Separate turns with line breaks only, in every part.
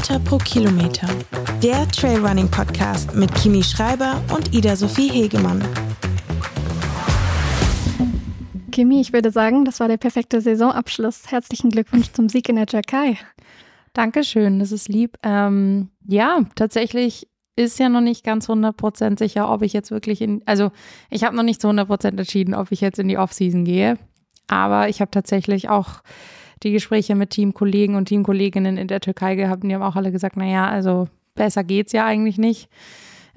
Höhenmeter pro Kilometer. Der Trailrunning Podcast mit Kimi Schreiber und Ida Sophie Hegemann.
Kimi, ich würde sagen, das war der perfekte Saisonabschluss. Herzlichen Glückwunsch zum Sieg in der Türkei.
Dankeschön, das ist lieb. Ähm, ja, tatsächlich ist ja noch nicht ganz 100% sicher, ob ich jetzt wirklich in, also ich habe noch nicht zu 100% entschieden, ob ich jetzt in die Offseason gehe. Aber ich habe tatsächlich auch die Gespräche mit Teamkollegen und Teamkolleginnen in der Türkei gehabt und die haben auch alle gesagt, naja, also besser geht's ja eigentlich nicht.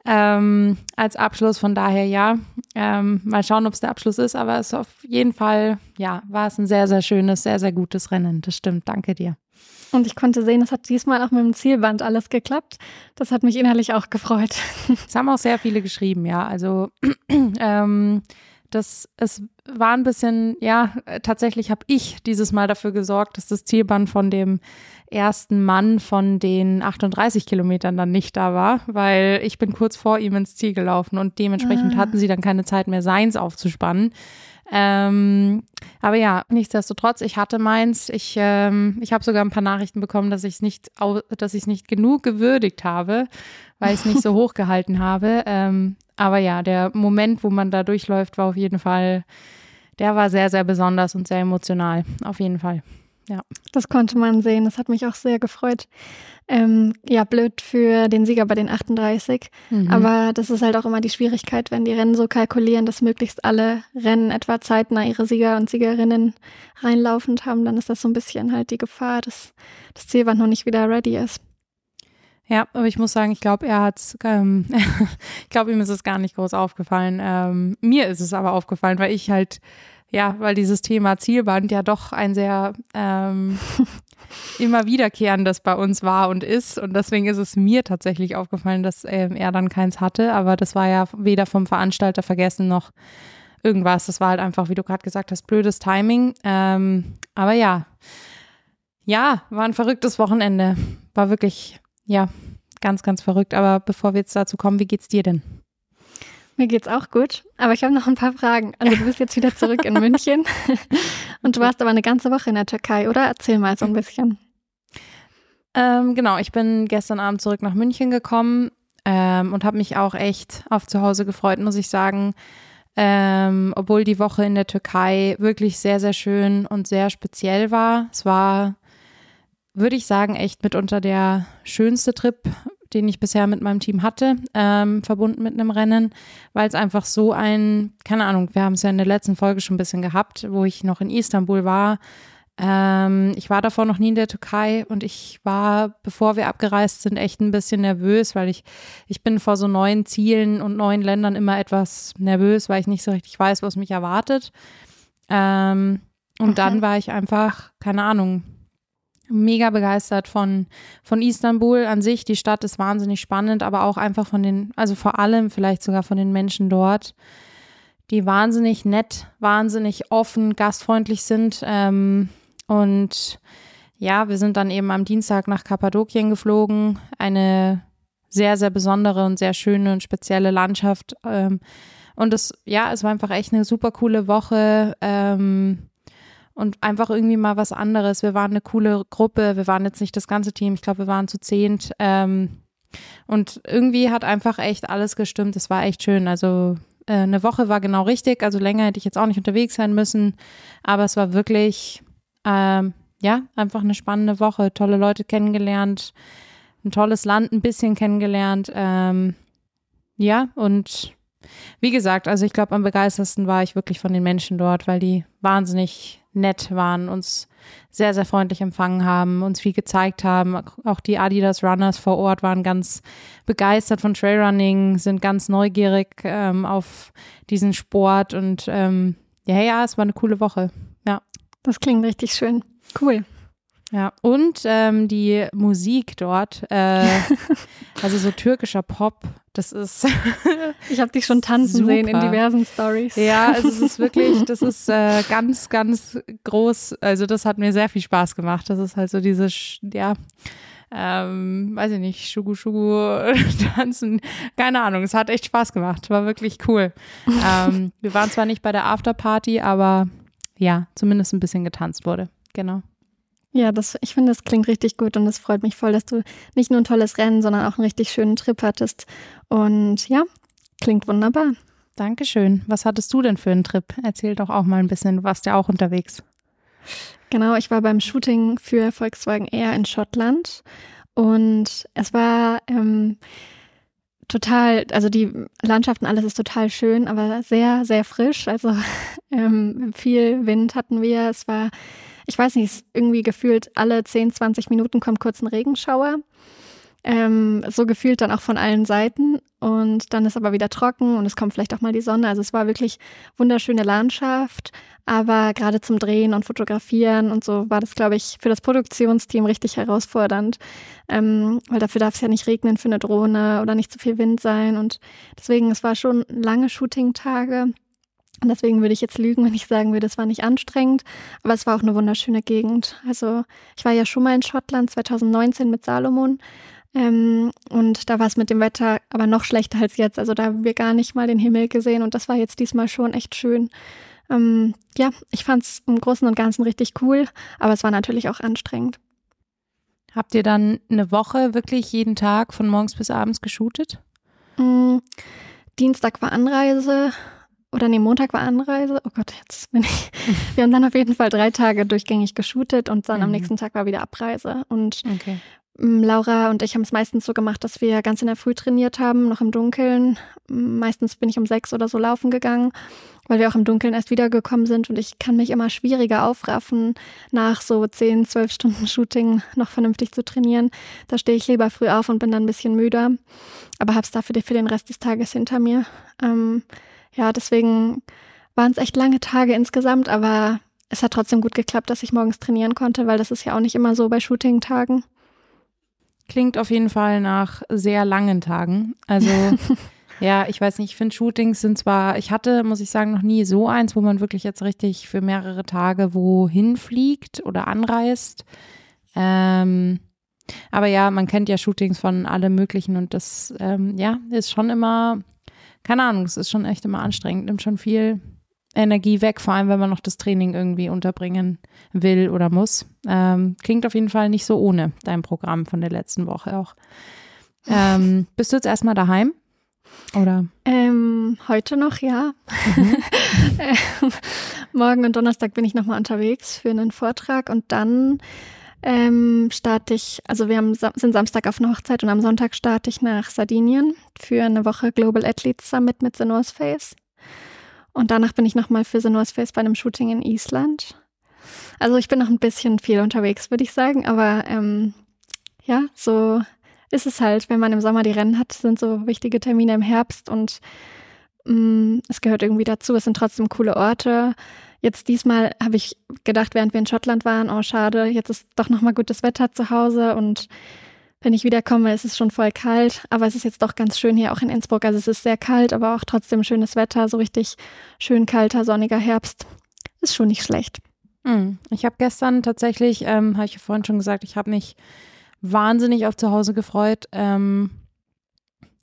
Ähm, als Abschluss, von daher ja. Ähm, mal schauen, ob es der Abschluss ist, aber es ist auf jeden Fall, ja, war es ein sehr, sehr schönes, sehr, sehr gutes Rennen. Das stimmt. Danke dir.
Und ich konnte sehen, es hat diesmal auch mit dem Zielband alles geklappt. Das hat mich innerlich auch gefreut.
Es haben auch sehr viele geschrieben, ja. Also ähm, das, es war ein bisschen, ja, tatsächlich habe ich dieses Mal dafür gesorgt, dass das Zielband von dem ersten Mann von den 38 Kilometern dann nicht da war, weil ich bin kurz vor ihm ins Ziel gelaufen und dementsprechend ah. hatten sie dann keine Zeit mehr, seins aufzuspannen. Ähm, aber ja, nichtsdestotrotz, ich hatte meins. Ich, ähm, ich habe sogar ein paar Nachrichten bekommen, dass ich es nicht, dass ich es nicht genug gewürdigt habe, weil ich es nicht so hoch gehalten habe. Ähm, aber ja, der Moment, wo man da durchläuft, war auf jeden Fall, der war sehr, sehr besonders und sehr emotional. Auf jeden Fall. Ja.
Das konnte man sehen. Das hat mich auch sehr gefreut. Ähm, ja, blöd für den Sieger bei den 38. Mhm. Aber das ist halt auch immer die Schwierigkeit, wenn die Rennen so kalkulieren, dass möglichst alle Rennen etwa zeitnah ihre Sieger und Siegerinnen reinlaufend haben, dann ist das so ein bisschen halt die Gefahr, dass das Zielband noch nicht wieder ready ist.
Ja, aber ich muss sagen, ich glaube, er hat, ähm, ich glaube, ihm ist es gar nicht groß aufgefallen. Ähm, mir ist es aber aufgefallen, weil ich halt ja, weil dieses Thema Zielband ja doch ein sehr ähm, immer wiederkehrendes bei uns war und ist. Und deswegen ist es mir tatsächlich aufgefallen, dass ähm, er dann keins hatte. Aber das war ja weder vom Veranstalter vergessen noch irgendwas. Das war halt einfach, wie du gerade gesagt hast, blödes Timing. Ähm, aber ja, ja, war ein verrücktes Wochenende. War wirklich, ja, ganz, ganz verrückt. Aber bevor wir jetzt dazu kommen, wie geht's dir denn?
Mir geht's auch gut, aber ich habe noch ein paar Fragen. Also du bist jetzt wieder zurück in München und du warst aber eine ganze Woche in der Türkei, oder? Erzähl mal so ein bisschen.
Ähm, genau, ich bin gestern Abend zurück nach München gekommen ähm, und habe mich auch echt auf zu Hause gefreut, muss ich sagen. Ähm, obwohl die Woche in der Türkei wirklich sehr, sehr schön und sehr speziell war. Es war, würde ich sagen, echt mitunter der schönste Trip den ich bisher mit meinem Team hatte, ähm, verbunden mit einem Rennen, weil es einfach so ein, keine Ahnung, wir haben es ja in der letzten Folge schon ein bisschen gehabt, wo ich noch in Istanbul war. Ähm, ich war davor noch nie in der Türkei und ich war, bevor wir abgereist sind, echt ein bisschen nervös, weil ich, ich bin vor so neuen Zielen und neuen Ländern immer etwas nervös, weil ich nicht so richtig weiß, was mich erwartet. Ähm, und okay. dann war ich einfach, keine Ahnung, mega begeistert von, von Istanbul an sich. Die Stadt ist wahnsinnig spannend, aber auch einfach von den, also vor allem vielleicht sogar von den Menschen dort, die wahnsinnig nett, wahnsinnig offen, gastfreundlich sind. Ähm, und ja, wir sind dann eben am Dienstag nach Kappadokien geflogen. Eine sehr, sehr besondere und sehr schöne und spezielle Landschaft. Ähm, und es, ja, es war einfach echt eine super coole Woche. Ähm, und einfach irgendwie mal was anderes. Wir waren eine coole Gruppe, wir waren jetzt nicht das ganze Team, ich glaube, wir waren zu zehnt. Ähm, und irgendwie hat einfach echt alles gestimmt. Es war echt schön. Also äh, eine Woche war genau richtig. Also länger hätte ich jetzt auch nicht unterwegs sein müssen. Aber es war wirklich, ähm, ja, einfach eine spannende Woche. Tolle Leute kennengelernt, ein tolles Land ein bisschen kennengelernt. Ähm, ja, und wie gesagt, also ich glaube, am begeistersten war ich wirklich von den Menschen dort, weil die wahnsinnig nett waren, uns sehr, sehr freundlich empfangen haben, uns viel gezeigt haben. Auch die Adidas Runners vor Ort waren ganz begeistert von Trailrunning, sind ganz neugierig ähm, auf diesen Sport und ähm, ja, ja, es war eine coole Woche. Ja.
Das klingt richtig schön. Cool.
Ja, und ähm, die Musik dort, äh, also so türkischer Pop, das ist.
ich habe dich schon tanzen super. sehen in diversen Stories.
Ja, also es ist wirklich, das ist äh, ganz, ganz groß. Also das hat mir sehr viel Spaß gemacht. Das ist halt so diese, ja, ähm, weiß ich nicht, Schugu Schugu tanzen, keine Ahnung. Es hat echt Spaß gemacht. War wirklich cool. ähm, wir waren zwar nicht bei der Afterparty, aber ja, zumindest ein bisschen getanzt wurde. Genau.
Ja, das, ich finde, das klingt richtig gut und es freut mich voll, dass du nicht nur ein tolles Rennen, sondern auch einen richtig schönen Trip hattest. Und ja, klingt wunderbar.
Dankeschön. Was hattest du denn für einen Trip? Erzähl doch auch mal ein bisschen. Du warst ja auch unterwegs.
Genau, ich war beim Shooting für Volkswagen Air in Schottland und es war ähm, total, also die Landschaften, alles ist total schön, aber sehr, sehr frisch. Also ähm, viel Wind hatten wir. Es war ich weiß nicht, irgendwie gefühlt alle 10, 20 Minuten kommt kurz ein Regenschauer. Ähm, so gefühlt dann auch von allen Seiten. Und dann ist aber wieder trocken und es kommt vielleicht auch mal die Sonne. Also es war wirklich wunderschöne Landschaft. Aber gerade zum Drehen und Fotografieren und so war das, glaube ich, für das Produktionsteam richtig herausfordernd. Ähm, weil dafür darf es ja nicht regnen für eine Drohne oder nicht zu viel Wind sein. Und deswegen, es war schon lange Shooting-Tage. Und deswegen würde ich jetzt lügen, wenn ich sagen würde, es war nicht anstrengend, aber es war auch eine wunderschöne Gegend. Also ich war ja schon mal in Schottland 2019 mit Salomon ähm, und da war es mit dem Wetter aber noch schlechter als jetzt. Also da haben wir gar nicht mal den Himmel gesehen und das war jetzt diesmal schon echt schön. Ähm, ja, ich fand es im Großen und Ganzen richtig cool, aber es war natürlich auch anstrengend.
Habt ihr dann eine Woche wirklich jeden Tag von morgens bis abends geshootet?
Mhm. Dienstag war Anreise, oder nee, Montag war Anreise. Oh Gott, jetzt bin ich. Wir haben dann auf jeden Fall drei Tage durchgängig geshootet und dann mhm. am nächsten Tag war wieder Abreise. Und okay. Mm, Laura und ich haben es meistens so gemacht, dass wir ganz in der Früh trainiert haben, noch im Dunkeln. Meistens bin ich um sechs oder so laufen gegangen, weil wir auch im Dunkeln erst wiedergekommen sind und ich kann mich immer schwieriger aufraffen, nach so zehn, zwölf Stunden Shooting noch vernünftig zu trainieren. Da stehe ich lieber früh auf und bin dann ein bisschen müder, aber hab's dafür für den Rest des Tages hinter mir. Ähm, ja, deswegen waren es echt lange Tage insgesamt, aber es hat trotzdem gut geklappt, dass ich morgens trainieren konnte, weil das ist ja auch nicht immer so bei Shooting-Tagen.
Klingt auf jeden Fall nach sehr langen Tagen. Also ja, ich weiß nicht, ich finde Shootings sind zwar, ich hatte, muss ich sagen, noch nie so eins, wo man wirklich jetzt richtig für mehrere Tage wohin fliegt oder anreist. Ähm, aber ja, man kennt ja Shootings von allem Möglichen und das, ähm, ja, ist schon immer keine Ahnung, es ist schon echt immer anstrengend, nimmt schon viel Energie weg, vor allem wenn man noch das Training irgendwie unterbringen will oder muss. Ähm, klingt auf jeden Fall nicht so ohne dein Programm von der letzten Woche auch. Ähm, bist du jetzt erstmal daheim? Oder?
Ähm, heute noch, ja. Mhm. morgen und Donnerstag bin ich nochmal unterwegs für einen Vortrag und dann ähm, starte ich, also wir haben, sind Samstag auf einer Hochzeit und am Sonntag starte ich nach Sardinien für eine Woche Global Athletes Summit mit The North Face. Und danach bin ich nochmal für The North Face bei einem Shooting in Island. Also ich bin noch ein bisschen viel unterwegs, würde ich sagen, aber ähm, ja, so ist es halt, wenn man im Sommer die Rennen hat, sind so wichtige Termine im Herbst und mh, mm, es gehört irgendwie dazu. Es sind trotzdem coole Orte. Jetzt diesmal habe ich gedacht, während wir in Schottland waren, oh schade, jetzt ist doch nochmal gutes Wetter zu Hause und wenn ich wiederkomme, ist es schon voll kalt, aber es ist jetzt doch ganz schön hier auch in Innsbruck. Also es ist sehr kalt, aber auch trotzdem schönes Wetter, so richtig schön kalter, sonniger Herbst. Ist schon nicht schlecht.
Hm. Ich habe gestern tatsächlich, ähm, habe ich ja vorhin schon gesagt, ich habe mich wahnsinnig auf zu Hause gefreut. Ähm,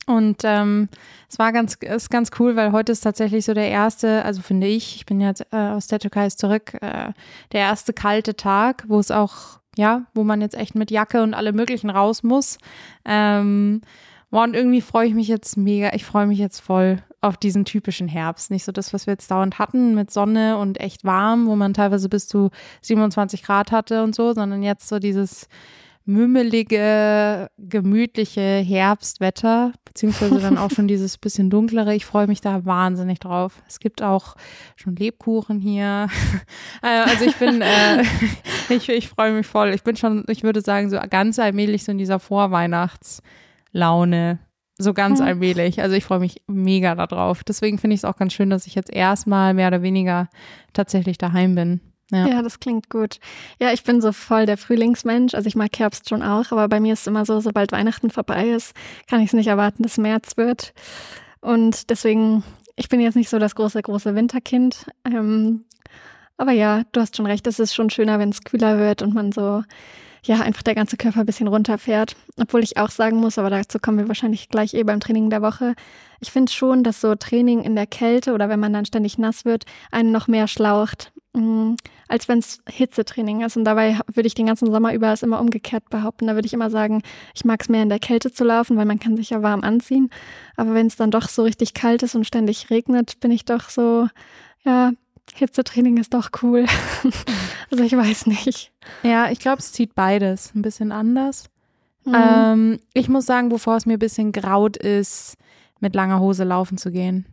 und ähm, es war ganz, ist ganz cool, weil heute ist tatsächlich so der erste, also finde ich, ich bin jetzt äh, aus der Türkei zurück, äh, der erste kalte Tag, wo es auch, ja, wo man jetzt echt mit Jacke und alle möglichen raus muss. Ähm, und irgendwie freue ich mich jetzt mega, ich freue mich jetzt voll auf diesen typischen Herbst. Nicht so das, was wir jetzt dauernd hatten mit Sonne und echt warm, wo man teilweise bis zu 27 Grad hatte und so, sondern jetzt so dieses mümmelige, gemütliche Herbstwetter, beziehungsweise dann auch schon dieses bisschen dunklere. Ich freue mich da wahnsinnig drauf. Es gibt auch schon Lebkuchen hier. Äh, also ich bin, äh, ich, ich freue mich voll. Ich bin schon, ich würde sagen, so ganz allmählich so in dieser Vorweihnachtslaune. So ganz allmählich. Also ich freue mich mega darauf. Deswegen finde ich es auch ganz schön, dass ich jetzt erstmal mehr oder weniger tatsächlich daheim bin.
Ja. ja, das klingt gut. Ja, ich bin so voll der Frühlingsmensch. Also ich mag Herbst schon auch, aber bei mir ist es immer so, sobald Weihnachten vorbei ist, kann ich es nicht erwarten, dass März wird. Und deswegen, ich bin jetzt nicht so das große, große Winterkind. Ähm, aber ja, du hast schon recht, es ist schon schöner, wenn es kühler wird und man so, ja, einfach der ganze Körper ein bisschen runterfährt. Obwohl ich auch sagen muss, aber dazu kommen wir wahrscheinlich gleich eh beim Training der Woche. Ich finde schon, dass so Training in der Kälte oder wenn man dann ständig nass wird, einen noch mehr schlaucht. Mm, als wenn es Hitzetraining ist. Und dabei würde ich den ganzen Sommer über es immer umgekehrt behaupten. Da würde ich immer sagen, ich mag es mehr in der Kälte zu laufen, weil man kann sich ja warm anziehen. Aber wenn es dann doch so richtig kalt ist und ständig regnet, bin ich doch so, ja, Hitzetraining ist doch cool. also ich weiß nicht.
Ja, ich glaube, es zieht beides ein bisschen anders. Mhm. Ähm, ich muss sagen, bevor es mir ein bisschen graut ist, mit langer Hose laufen zu gehen.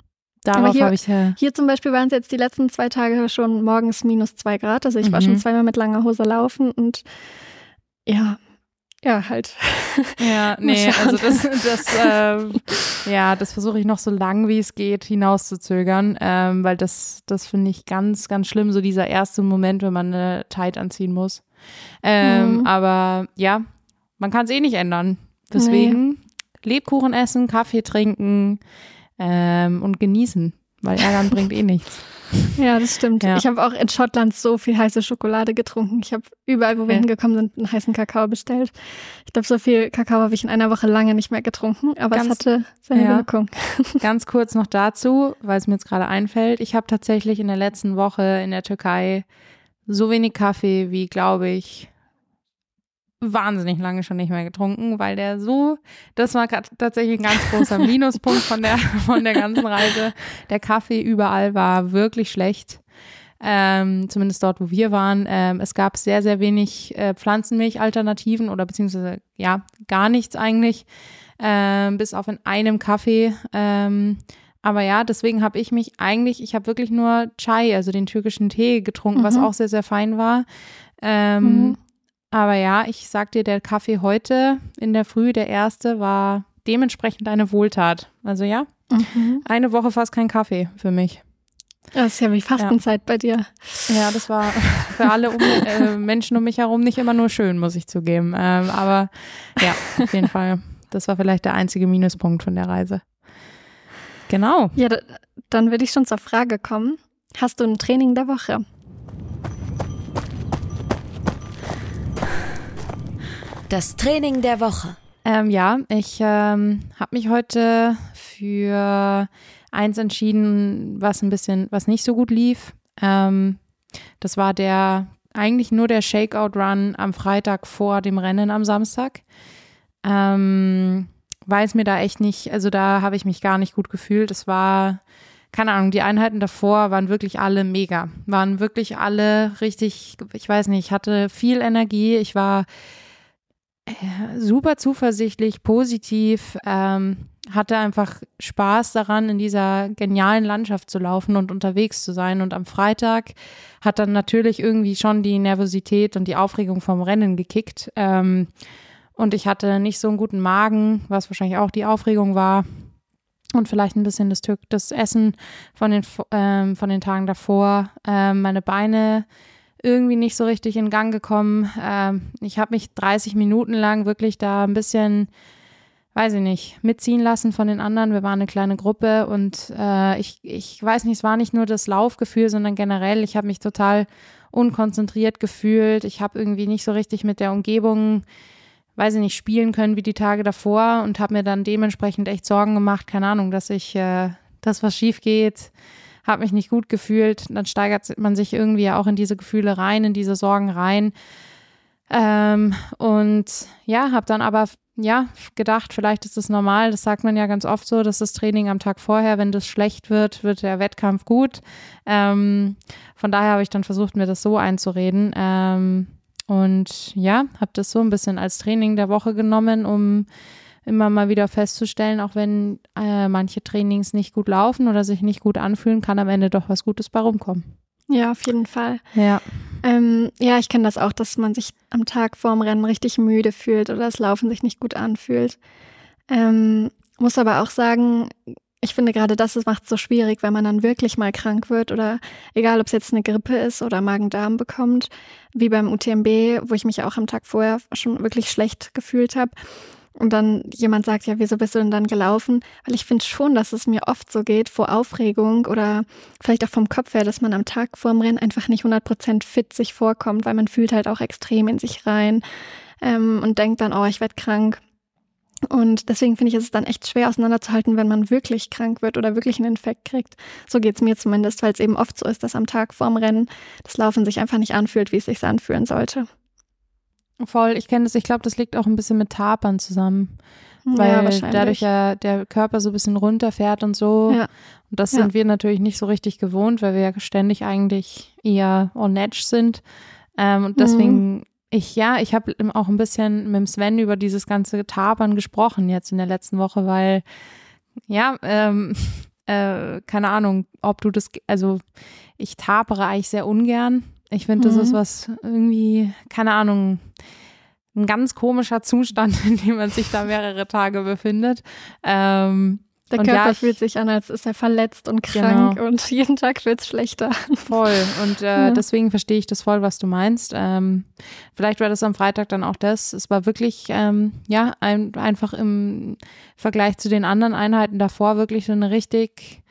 Darauf habe ich.
Äh, hier zum Beispiel waren es jetzt die letzten zwei Tage schon morgens minus zwei Grad. Also ich mhm. war schon mhm. zweimal mit langer Hose laufen und ja, ja, halt.
Ja, nee, also das, das, äh, ja, das versuche ich noch so lang wie es geht hinauszuzögern, ähm, weil das, das finde ich ganz, ganz schlimm, so dieser erste Moment, wenn man eine Tight anziehen muss. Ähm, mhm. Aber ja, man kann es eh nicht ändern. Deswegen nee. Lebkuchen essen, Kaffee trinken ähm, und genießen, weil Ärgern bringt eh nichts.
Ja, das stimmt. Ja. Ich habe auch in Schottland so viel heiße Schokolade getrunken. Ich habe überall, wo wir ja. hingekommen sind, einen heißen Kakao bestellt. Ich glaube, so viel Kakao habe ich in einer Woche lange nicht mehr getrunken, aber ganz, es hatte seine ja. Wirkung.
Ganz kurz noch dazu, weil es mir jetzt gerade einfällt. Ich habe tatsächlich in der letzten Woche in der Türkei so wenig Kaffee wie, glaube ich, wahnsinnig lange schon nicht mehr getrunken, weil der so, das war tatsächlich ein ganz großer Minuspunkt von der, von der ganzen Reise. Der Kaffee überall war wirklich schlecht. Ähm, zumindest dort, wo wir waren. Ähm, es gab sehr, sehr wenig äh, Pflanzenmilch-Alternativen oder beziehungsweise ja, gar nichts eigentlich, ähm, bis auf in einem Kaffee. Ähm, aber ja, deswegen habe ich mich eigentlich, ich habe wirklich nur Chai, also den türkischen Tee getrunken, mhm. was auch sehr, sehr fein war. Ähm, mhm. Aber ja, ich sag dir, der Kaffee heute in der Früh, der erste, war dementsprechend eine Wohltat. Also ja, mhm. eine Woche fast kein Kaffee für mich.
Das ist ja wie Fastenzeit ja. bei dir.
Ja, das war für alle um, äh, Menschen um mich herum nicht immer nur schön, muss ich zugeben. Ähm, aber ja, auf jeden Fall. Das war vielleicht der einzige Minuspunkt von der Reise. Genau.
Ja, dann würde ich schon zur Frage kommen. Hast du ein Training der Woche?
Das Training der Woche.
Ähm, ja, ich ähm, habe mich heute für eins entschieden, was ein bisschen, was nicht so gut lief. Ähm, das war der eigentlich nur der Shakeout-Run am Freitag vor dem Rennen am Samstag. Ähm, weil es mir da echt nicht, also da habe ich mich gar nicht gut gefühlt. Es war, keine Ahnung, die Einheiten davor waren wirklich alle mega. Waren wirklich alle richtig, ich weiß nicht, ich hatte viel Energie. Ich war super zuversichtlich, positiv, ähm, hatte einfach Spaß daran, in dieser genialen Landschaft zu laufen und unterwegs zu sein. Und am Freitag hat dann natürlich irgendwie schon die Nervosität und die Aufregung vom Rennen gekickt. Ähm, und ich hatte nicht so einen guten Magen, was wahrscheinlich auch die Aufregung war. Und vielleicht ein bisschen das, das Essen von den, ähm, von den Tagen davor. Ähm, meine Beine irgendwie nicht so richtig in Gang gekommen. Ähm, ich habe mich 30 Minuten lang wirklich da ein bisschen, weiß ich nicht, mitziehen lassen von den anderen. Wir waren eine kleine Gruppe und äh, ich, ich weiß nicht, es war nicht nur das Laufgefühl, sondern generell, ich habe mich total unkonzentriert gefühlt. Ich habe irgendwie nicht so richtig mit der Umgebung, weiß ich nicht, spielen können wie die Tage davor und habe mir dann dementsprechend echt Sorgen gemacht, keine Ahnung, dass ich, äh, dass was schief geht habe mich nicht gut gefühlt. Dann steigert man sich irgendwie auch in diese Gefühle rein, in diese Sorgen rein. Ähm, und ja, habe dann aber ja gedacht, vielleicht ist das normal. Das sagt man ja ganz oft so, dass das Training am Tag vorher, wenn das schlecht wird, wird der Wettkampf gut. Ähm, von daher habe ich dann versucht, mir das so einzureden. Ähm, und ja, habe das so ein bisschen als Training der Woche genommen, um immer mal wieder festzustellen, auch wenn äh, manche Trainings nicht gut laufen oder sich nicht gut anfühlen, kann am Ende doch was Gutes bei rumkommen.
Ja, auf jeden Fall.
Ja.
Ähm, ja, ich kenne das auch, dass man sich am Tag vorm Rennen richtig müde fühlt oder das Laufen sich nicht gut anfühlt. Ähm, muss aber auch sagen, ich finde gerade das macht es so schwierig, wenn man dann wirklich mal krank wird oder egal, ob es jetzt eine Grippe ist oder Magen-Darm bekommt, wie beim UTMB, wo ich mich auch am Tag vorher schon wirklich schlecht gefühlt habe und dann jemand sagt, ja, wieso bist du denn dann gelaufen? Weil ich finde schon, dass es mir oft so geht, vor Aufregung oder vielleicht auch vom Kopf her, dass man am Tag vorm Rennen einfach nicht 100% fit sich vorkommt, weil man fühlt halt auch extrem in sich rein ähm, und denkt dann, oh, ich werde krank. Und deswegen finde ich, ist es dann echt schwer auseinanderzuhalten, wenn man wirklich krank wird oder wirklich einen Infekt kriegt. So geht es mir zumindest, weil es eben oft so ist, dass am Tag vorm Rennen das Laufen sich einfach nicht anfühlt, wie es sich anfühlen sollte.
Voll, ich kenne das, ich glaube, das liegt auch ein bisschen mit Tapern zusammen. Weil ja, dadurch ja der Körper so ein bisschen runterfährt und so. Ja. Und das sind ja. wir natürlich nicht so richtig gewohnt, weil wir ja ständig eigentlich eher on edge sind. Ähm, und deswegen, mhm. ich, ja, ich habe auch ein bisschen mit Sven über dieses ganze Tapern gesprochen jetzt in der letzten Woche, weil, ja, ähm, äh, keine Ahnung, ob du das, also ich tapere eigentlich sehr ungern. Ich finde, das mhm. ist was irgendwie, keine Ahnung, ein ganz komischer Zustand, in dem man sich da mehrere Tage befindet. Ähm,
der Körper ja, ich, fühlt sich an, als ist er verletzt und krank genau. und jeden Tag wird es schlechter.
Voll. Und äh, ja. deswegen verstehe ich das voll, was du meinst. Ähm, vielleicht war das am Freitag dann auch das. Es war wirklich, ähm, ja, ein, einfach im Vergleich zu den anderen Einheiten davor wirklich so eine richtig,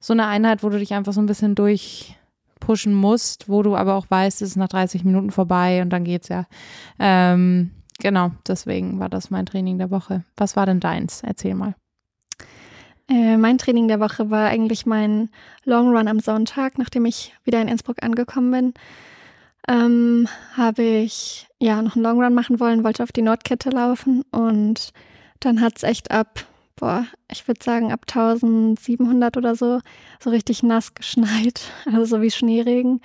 so eine Einheit, wo du dich einfach so ein bisschen durchpushen musst, wo du aber auch weißt, es ist nach 30 Minuten vorbei und dann geht's ja. Ähm, genau, deswegen war das mein Training der Woche. Was war denn deins? Erzähl mal.
Äh, mein Training der Woche war eigentlich mein Long Run am Sonntag, nachdem ich wieder in Innsbruck angekommen bin. Ähm, habe ich ja noch einen Long Run machen wollen, wollte auf die Nordkette laufen und dann hat es echt ab, boah, ich würde sagen ab 1700 oder so, so richtig nass geschneit, also so wie Schneeregen.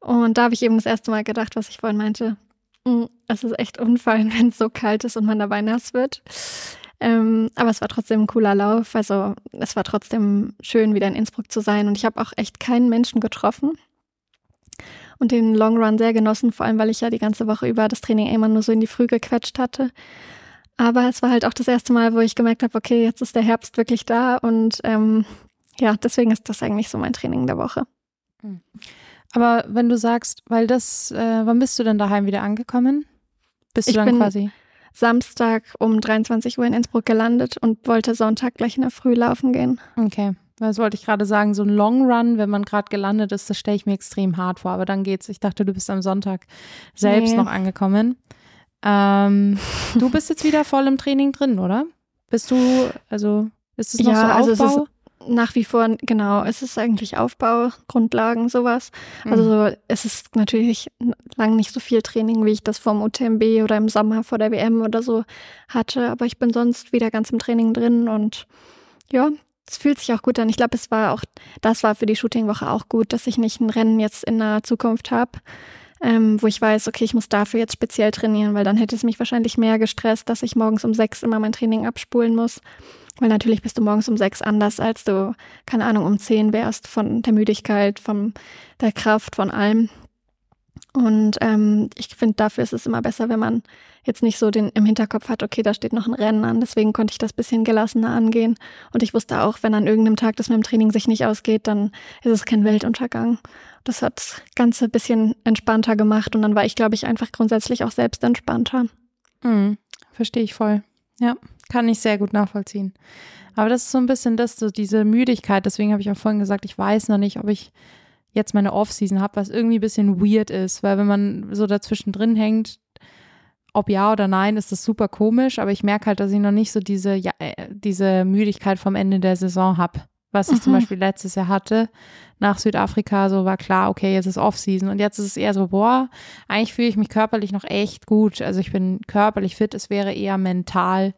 Und da habe ich eben das erste Mal gedacht, was ich vorhin meinte. Mm, es ist echt unfallen, wenn es so kalt ist und man dabei nass wird. Ähm, aber es war trotzdem ein cooler Lauf. Also es war trotzdem schön, wieder in Innsbruck zu sein. Und ich habe auch echt keinen Menschen getroffen und den Long Run sehr genossen, vor allem weil ich ja die ganze Woche über das Training immer nur so in die Früh gequetscht hatte. Aber es war halt auch das erste Mal, wo ich gemerkt habe, okay, jetzt ist der Herbst wirklich da und ähm, ja, deswegen ist das eigentlich so mein Training der Woche. Hm.
Aber wenn du sagst, weil das, äh, wann bist du denn daheim wieder angekommen? Bist du ich dann bin, quasi?
Samstag um 23 Uhr in Innsbruck gelandet und wollte Sonntag gleich in der Früh laufen gehen.
Okay. Das wollte ich gerade sagen, so ein Long Run, wenn man gerade gelandet ist, das stelle ich mir extrem hart vor. Aber dann geht's. Ich dachte, du bist am Sonntag selbst nee. noch angekommen. Ähm, du bist jetzt wieder voll im Training drin, oder? Bist du, also ist es noch ja, so Aufbau? Also
nach wie vor, genau, es ist eigentlich Aufbau, Grundlagen, sowas. Also mhm. es ist natürlich lang nicht so viel Training, wie ich das vom UTMB oder im Sommer vor der WM oder so hatte, aber ich bin sonst wieder ganz im Training drin und ja, es fühlt sich auch gut an. Ich glaube, es war auch, das war für die Shootingwoche auch gut, dass ich nicht ein Rennen jetzt in der Zukunft habe, ähm, wo ich weiß, okay, ich muss dafür jetzt speziell trainieren, weil dann hätte es mich wahrscheinlich mehr gestresst, dass ich morgens um sechs immer mein Training abspulen muss. Weil natürlich bist du morgens um sechs anders, als du, keine Ahnung, um zehn wärst von der Müdigkeit, von der Kraft, von allem. Und ähm, ich finde, dafür ist es immer besser, wenn man jetzt nicht so den im Hinterkopf hat, okay, da steht noch ein Rennen an. Deswegen konnte ich das bisschen gelassener angehen. Und ich wusste auch, wenn an irgendeinem Tag das mit dem Training sich nicht ausgeht, dann ist es kein Weltuntergang. Das hat das Ganze ein bisschen entspannter gemacht und dann war ich, glaube ich, einfach grundsätzlich auch selbst entspannter.
Mhm, verstehe ich voll. Ja. Kann ich sehr gut nachvollziehen. Aber das ist so ein bisschen das, so diese Müdigkeit. Deswegen habe ich auch vorhin gesagt, ich weiß noch nicht, ob ich jetzt meine Off-Season habe, was irgendwie ein bisschen weird ist, weil wenn man so dazwischen drin hängt, ob ja oder nein, ist das super komisch, aber ich merke halt, dass ich noch nicht so diese, ja, äh, diese Müdigkeit vom Ende der Saison habe was ich mhm. zum Beispiel letztes Jahr hatte nach Südafrika, so war klar, okay, jetzt ist Off-Season und jetzt ist es eher so, boah, eigentlich fühle ich mich körperlich noch echt gut. Also ich bin körperlich fit, es wäre eher mental,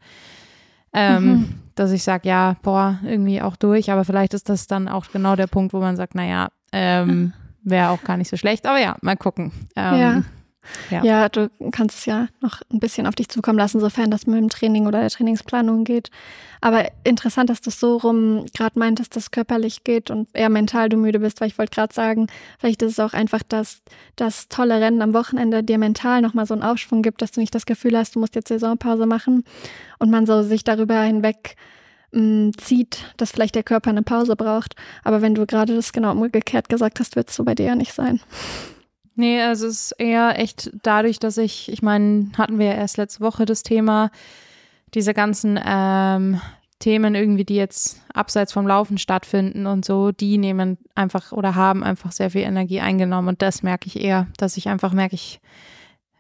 ähm, mhm. dass ich sage, ja, boah, irgendwie auch durch, aber vielleicht ist das dann auch genau der Punkt, wo man sagt, naja, ähm, wäre auch gar nicht so schlecht, aber ja, mal gucken. Ähm,
ja. Ja. ja, du kannst es ja noch ein bisschen auf dich zukommen lassen, sofern das mit dem Training oder der Trainingsplanung geht. Aber interessant, dass du so rum gerade meintest, dass es körperlich geht und eher mental du müde bist, weil ich wollte gerade sagen, vielleicht ist es auch einfach, dass das tolle Rennen am Wochenende dir mental nochmal so einen Aufschwung gibt, dass du nicht das Gefühl hast, du musst jetzt Saisonpause machen und man so sich darüber hinweg mm, zieht, dass vielleicht der Körper eine Pause braucht. Aber wenn du gerade das genau umgekehrt gesagt hast, wird es so bei dir ja nicht sein.
Nee, also es ist eher echt dadurch, dass ich, ich meine, hatten wir ja erst letzte Woche das Thema, diese ganzen ähm, Themen irgendwie, die jetzt abseits vom Laufen stattfinden und so, die nehmen einfach oder haben einfach sehr viel Energie eingenommen und das merke ich eher, dass ich einfach merke, ich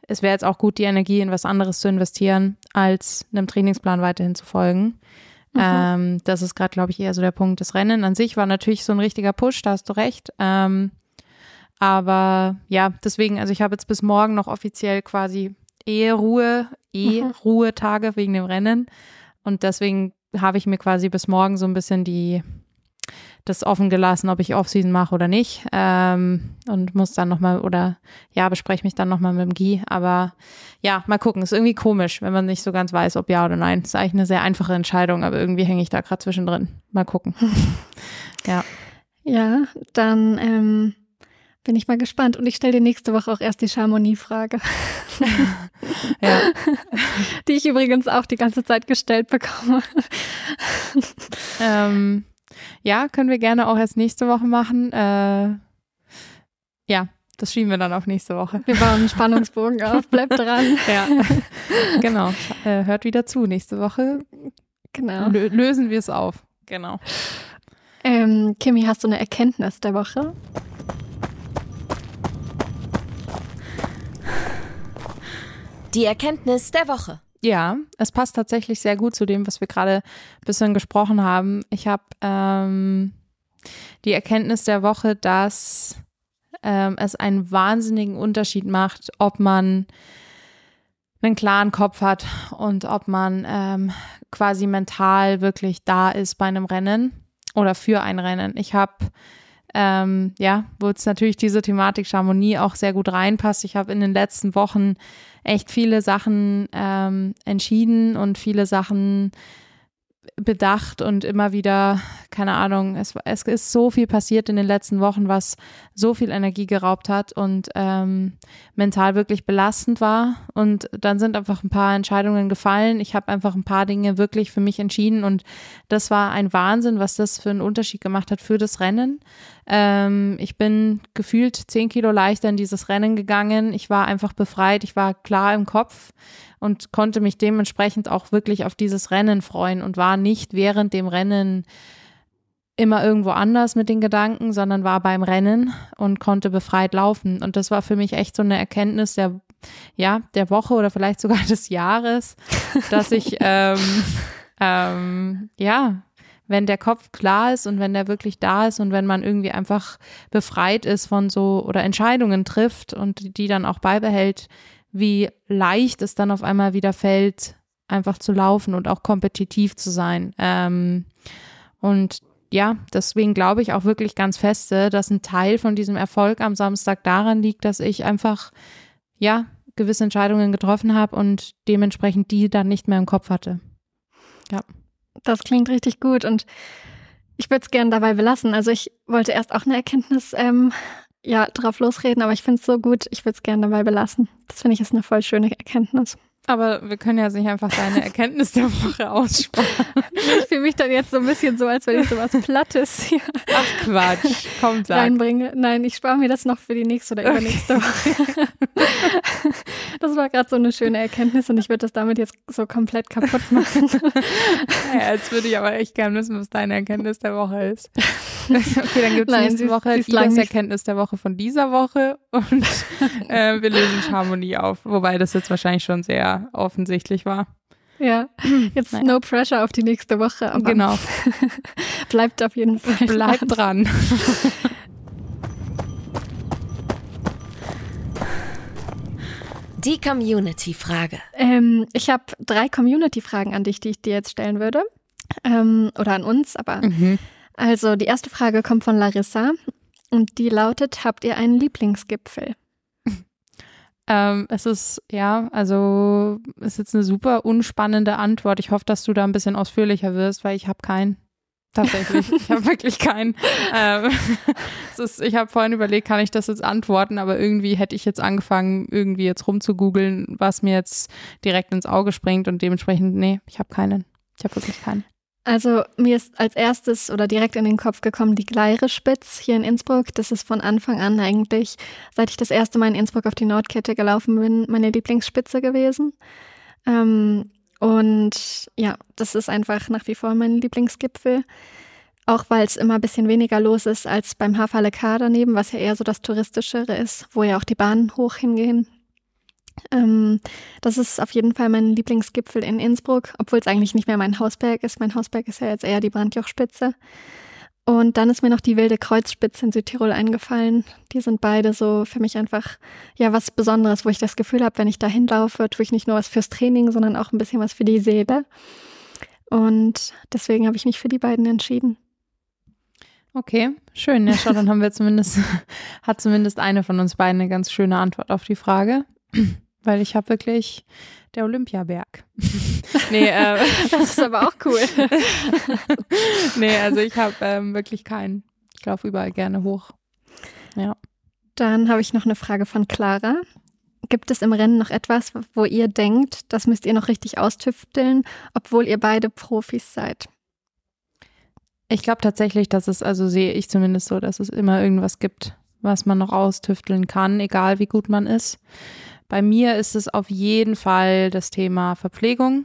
es wäre jetzt auch gut, die Energie in was anderes zu investieren, als einem Trainingsplan weiterhin zu folgen. Mhm. Ähm, das ist gerade, glaube ich, eher so der Punkt. Das Rennen an sich war natürlich so ein richtiger Push, da hast du recht. Ähm, aber ja, deswegen, also ich habe jetzt bis morgen noch offiziell quasi Eheruhe, E-Ruhetage mhm. wegen dem Rennen. Und deswegen habe ich mir quasi bis morgen so ein bisschen die das offen gelassen, ob ich Offseason mache oder nicht. Ähm, und muss dann nochmal oder ja, bespreche mich dann nochmal mit dem Guy. Aber ja, mal gucken. Ist irgendwie komisch, wenn man nicht so ganz weiß, ob ja oder nein. Ist eigentlich eine sehr einfache Entscheidung, aber irgendwie hänge ich da gerade zwischendrin. Mal gucken. ja.
Ja, dann ähm, bin ich mal gespannt. Und ich stelle dir nächste Woche auch erst die Chamonix-Frage. ja. Die ich übrigens auch die ganze Zeit gestellt bekomme.
ähm, ja, können wir gerne auch erst nächste Woche machen. Äh, ja, das schieben wir dann auf nächste Woche.
Wir bauen einen Spannungsbogen auf. Bleibt dran.
ja, genau. Äh, hört wieder zu. Nächste Woche genau. lösen wir es auf. Genau.
Ähm, Kimi, hast du eine Erkenntnis der Woche?
Die Erkenntnis der Woche.
Ja, es passt tatsächlich sehr gut zu dem, was wir gerade ein bisschen gesprochen haben. Ich habe ähm, die Erkenntnis der Woche, dass ähm, es einen wahnsinnigen Unterschied macht, ob man einen klaren Kopf hat und ob man ähm, quasi mental wirklich da ist bei einem Rennen oder für ein Rennen. Ich habe ähm, ja, wo jetzt natürlich diese Thematik Chamonix auch sehr gut reinpasst. Ich habe in den letzten Wochen echt viele Sachen ähm, entschieden und viele Sachen bedacht und immer wieder, keine Ahnung, es, es ist so viel passiert in den letzten Wochen, was so viel Energie geraubt hat und ähm, mental wirklich belastend war. Und dann sind einfach ein paar Entscheidungen gefallen. Ich habe einfach ein paar Dinge wirklich für mich entschieden und das war ein Wahnsinn, was das für einen Unterschied gemacht hat für das Rennen. Ähm, ich bin gefühlt zehn Kilo leichter in dieses Rennen gegangen. Ich war einfach befreit, ich war klar im Kopf und konnte mich dementsprechend auch wirklich auf dieses Rennen freuen und war nicht während dem Rennen immer irgendwo anders mit den Gedanken, sondern war beim Rennen und konnte befreit laufen. Und das war für mich echt so eine Erkenntnis der, ja, der Woche oder vielleicht sogar des Jahres, dass ich, ähm, ähm, ja, wenn der Kopf klar ist und wenn der wirklich da ist und wenn man irgendwie einfach befreit ist von so oder Entscheidungen trifft und die dann auch beibehält, wie leicht es dann auf einmal wieder fällt, einfach zu laufen und auch kompetitiv zu sein. Ähm, und ja, deswegen glaube ich auch wirklich ganz feste, dass ein Teil von diesem Erfolg am Samstag daran liegt, dass ich einfach, ja, gewisse Entscheidungen getroffen habe und dementsprechend die dann nicht mehr im Kopf hatte. Ja.
Das klingt richtig gut und ich würde es gerne dabei belassen. Also ich wollte erst auch eine Erkenntnis ähm, ja, drauf losreden, aber ich finde es so gut, ich würde es gerne dabei belassen. Das finde ich ist eine voll schöne Erkenntnis.
Aber wir können ja nicht einfach deine Erkenntnis der Woche aussprechen.
ich fühle mich dann jetzt so ein bisschen so, als wenn ich so was Plattes hier
Ach Quatsch, komm, sag.
reinbringe. Nein, ich spare mir das noch für die nächste oder übernächste Woche. das war gerade so eine schöne Erkenntnis und ich würde das damit jetzt so komplett kaputt machen.
ja, jetzt würde ich aber echt gerne wissen, was deine Erkenntnis der Woche ist. Okay, dann gibt es nächste Woche die Erkenntnis der Woche von dieser Woche und äh, wir lösen Harmonie auf. Wobei das jetzt wahrscheinlich schon sehr offensichtlich war.
Ja, jetzt naja. no pressure auf die nächste Woche. Aber
genau.
bleibt auf jeden Fall.
Bleibt dran.
Die Community-Frage.
Ähm, ich habe drei Community-Fragen an dich, die ich dir jetzt stellen würde. Ähm, oder an uns, aber. Mhm. Also, die erste Frage kommt von Larissa und die lautet: Habt ihr einen Lieblingsgipfel?
Ähm, es ist, ja, also ist jetzt eine super unspannende Antwort. Ich hoffe, dass du da ein bisschen ausführlicher wirst, weil ich habe keinen. Tatsächlich. ich habe wirklich keinen. Ähm, ist, ich habe vorhin überlegt, kann ich das jetzt antworten, aber irgendwie hätte ich jetzt angefangen, irgendwie jetzt rumzugoogeln, was mir jetzt direkt ins Auge springt und dementsprechend, nee, ich habe keinen. Ich habe wirklich keinen.
Also mir ist als erstes oder direkt in den Kopf gekommen die Gleire-Spitz hier in Innsbruck. Das ist von Anfang an eigentlich, seit ich das erste Mal in Innsbruck auf die Nordkette gelaufen bin, meine Lieblingsspitze gewesen. Ähm, und ja, das ist einfach nach wie vor mein Lieblingsgipfel. Auch weil es immer ein bisschen weniger los ist als beim Hafalle K daneben, was ja eher so das Touristischere ist, wo ja auch die Bahnen hoch hingehen. Ähm, das ist auf jeden Fall mein Lieblingsgipfel in Innsbruck, obwohl es eigentlich nicht mehr mein Hausberg ist. Mein Hausberg ist ja jetzt eher die Brandjochspitze. Und dann ist mir noch die wilde Kreuzspitze in Südtirol eingefallen. Die sind beide so für mich einfach ja was Besonderes, wo ich das Gefühl habe, wenn ich da hinlaufe, tue ich nicht nur was fürs Training, sondern auch ein bisschen was für die Seele. Und deswegen habe ich mich für die beiden entschieden.
Okay, schön. Ja, schau, dann haben wir zumindest, hat zumindest eine von uns beiden eine ganz schöne Antwort auf die Frage. Weil ich habe wirklich der Olympiaberg.
nee, äh, das ist aber auch cool.
nee, also ich habe ähm, wirklich keinen. Ich laufe überall gerne hoch. Ja.
Dann habe ich noch eine Frage von Clara. Gibt es im Rennen noch etwas, wo ihr denkt, das müsst ihr noch richtig austüfteln, obwohl ihr beide Profis seid?
Ich glaube tatsächlich, dass es, also sehe ich zumindest so, dass es immer irgendwas gibt, was man noch austüfteln kann, egal wie gut man ist. Bei mir ist es auf jeden Fall das Thema Verpflegung.